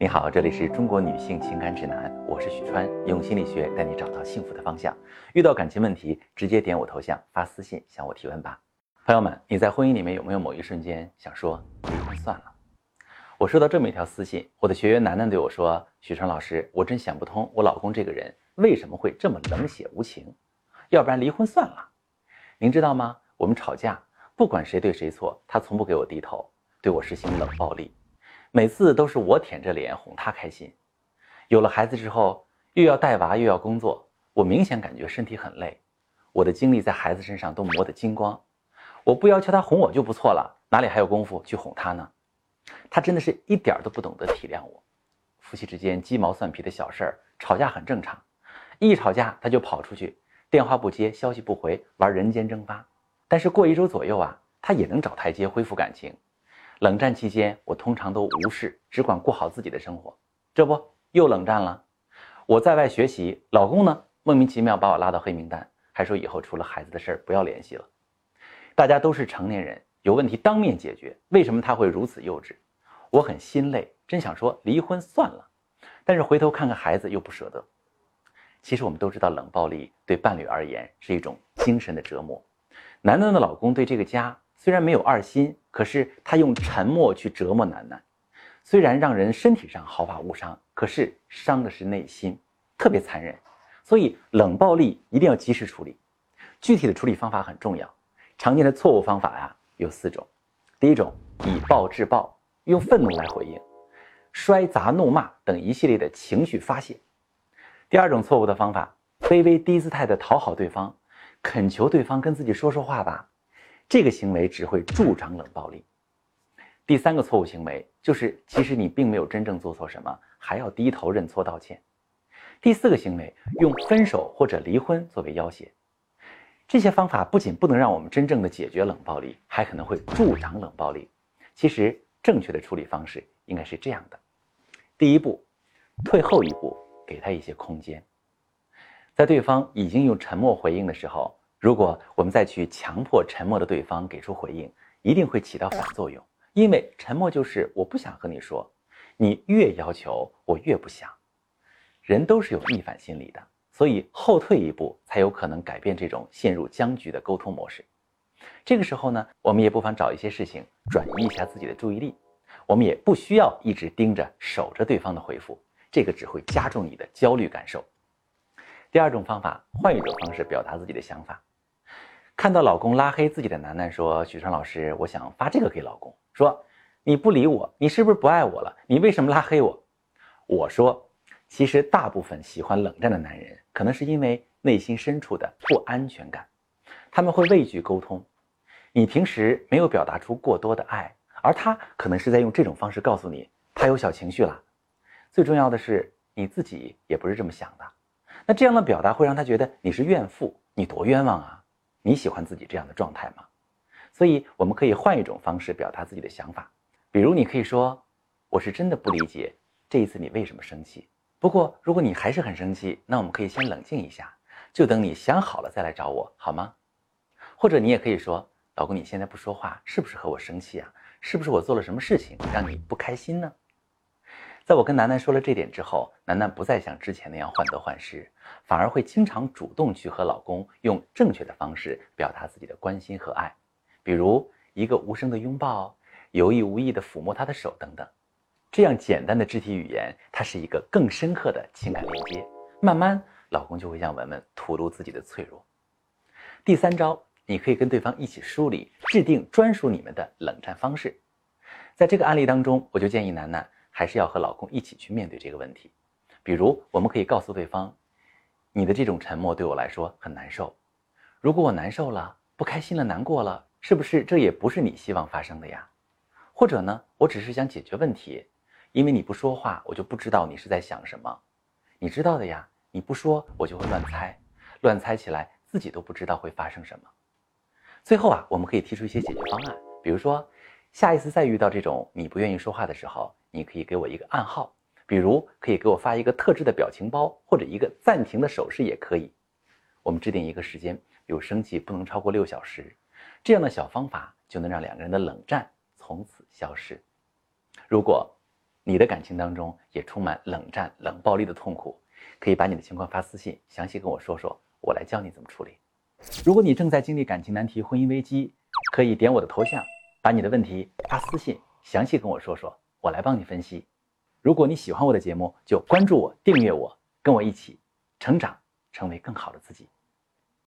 你好，这里是中国女性情感指南，我是许川，用心理学带你找到幸福的方向。遇到感情问题，直接点我头像发私信向我提问吧。朋友们，你在婚姻里面有没有某一瞬间想说离婚算了？我收到这么一条私信，我的学员楠楠对我说：“许川老师，我真想不通，我老公这个人为什么会这么冷血无情？要不然离婚算了。”您知道吗？我们吵架，不管谁对谁错，他从不给我低头，对我实行冷暴力。每次都是我舔着脸哄他开心。有了孩子之后，又要带娃又要工作，我明显感觉身体很累。我的精力在孩子身上都磨得精光。我不要求他哄我就不错了，哪里还有功夫去哄他呢？他真的是一点都不懂得体谅我。夫妻之间鸡毛蒜皮的小事儿，吵架很正常。一吵架他就跑出去，电话不接，消息不回，玩人间蒸发。但是过一周左右啊，他也能找台阶恢复感情。冷战期间，我通常都无视，只管过好自己的生活。这不又冷战了？我在外学习，老公呢莫名其妙把我拉到黑名单，还说以后除了孩子的事儿不要联系了。大家都是成年人，有问题当面解决。为什么他会如此幼稚？我很心累，真想说离婚算了，但是回头看看孩子又不舍得。其实我们都知道，冷暴力对伴侣而言是一种精神的折磨。楠楠的老公对这个家。虽然没有二心，可是他用沉默去折磨楠楠，虽然让人身体上毫发无伤，可是伤的是内心，特别残忍。所以冷暴力一定要及时处理。具体的处理方法很重要。常见的错误方法呀有四种：第一种，以暴制暴，用愤怒来回应，摔砸怒骂等一系列的情绪发泄；第二种错误的方法，卑微低姿态的讨好对方，恳求对方跟自己说说话吧。这个行为只会助长冷暴力。第三个错误行为就是，其实你并没有真正做错什么，还要低头认错道歉。第四个行为，用分手或者离婚作为要挟。这些方法不仅不能让我们真正的解决冷暴力，还可能会助长冷暴力。其实，正确的处理方式应该是这样的：第一步，退后一步，给他一些空间。在对方已经用沉默回应的时候。如果我们再去强迫沉默的对方给出回应，一定会起到反作用。因为沉默就是我不想和你说，你越要求我越不想。人都是有逆反心理的，所以后退一步才有可能改变这种陷入僵局的沟通模式。这个时候呢，我们也不妨找一些事情转移一下自己的注意力。我们也不需要一直盯着守着对方的回复，这个只会加重你的焦虑感受。第二种方法，换一种方式表达自己的想法。看到老公拉黑自己的楠楠说：“许川老师，我想发这个给老公，说你不理我，你是不是不爱我了？你为什么拉黑我？”我说：“其实大部分喜欢冷战的男人，可能是因为内心深处的不安全感，他们会畏惧沟通。你平时没有表达出过多的爱，而他可能是在用这种方式告诉你他有小情绪了。最重要的是你自己也不是这么想的，那这样的表达会让他觉得你是怨妇，你多冤枉啊！”你喜欢自己这样的状态吗？所以我们可以换一种方式表达自己的想法，比如你可以说：“我是真的不理解这一次你为什么生气。不过如果你还是很生气，那我们可以先冷静一下，就等你想好了再来找我，好吗？”或者你也可以说：“老公，你现在不说话，是不是和我生气啊？是不是我做了什么事情让你不开心呢？”在我跟楠楠说了这点之后，楠楠不再像之前那样患得患失，反而会经常主动去和老公用正确的方式表达自己的关心和爱，比如一个无声的拥抱，有意无意的抚摸他的手等等。这样简单的肢体语言，它是一个更深刻的情感连接。慢慢，老公就会向文文吐露自己的脆弱。第三招，你可以跟对方一起梳理、制定专属你们的冷战方式。在这个案例当中，我就建议楠楠。还是要和老公一起去面对这个问题，比如我们可以告诉对方，你的这种沉默对我来说很难受。如果我难受了、不开心了、难过了，是不是这也不是你希望发生的呀？或者呢，我只是想解决问题，因为你不说话，我就不知道你是在想什么。你知道的呀，你不说我就会乱猜，乱猜起来自己都不知道会发生什么。最后啊，我们可以提出一些解决方案，比如说，下一次再遇到这种你不愿意说话的时候。你可以给我一个暗号，比如可以给我发一个特制的表情包或者一个暂停的手势也可以。我们制定一个时间，比如生气不能超过六小时，这样的小方法就能让两个人的冷战从此消失。如果你的感情当中也充满冷战、冷暴力的痛苦，可以把你的情况发私信，详细跟我说说，我来教你怎么处理。如果你正在经历感情难题、婚姻危机，可以点我的头像，把你的问题发私信，详细跟我说说，我来帮你分析。如果你喜欢我的节目就关注我订阅我跟我一起成长成为更好的自己。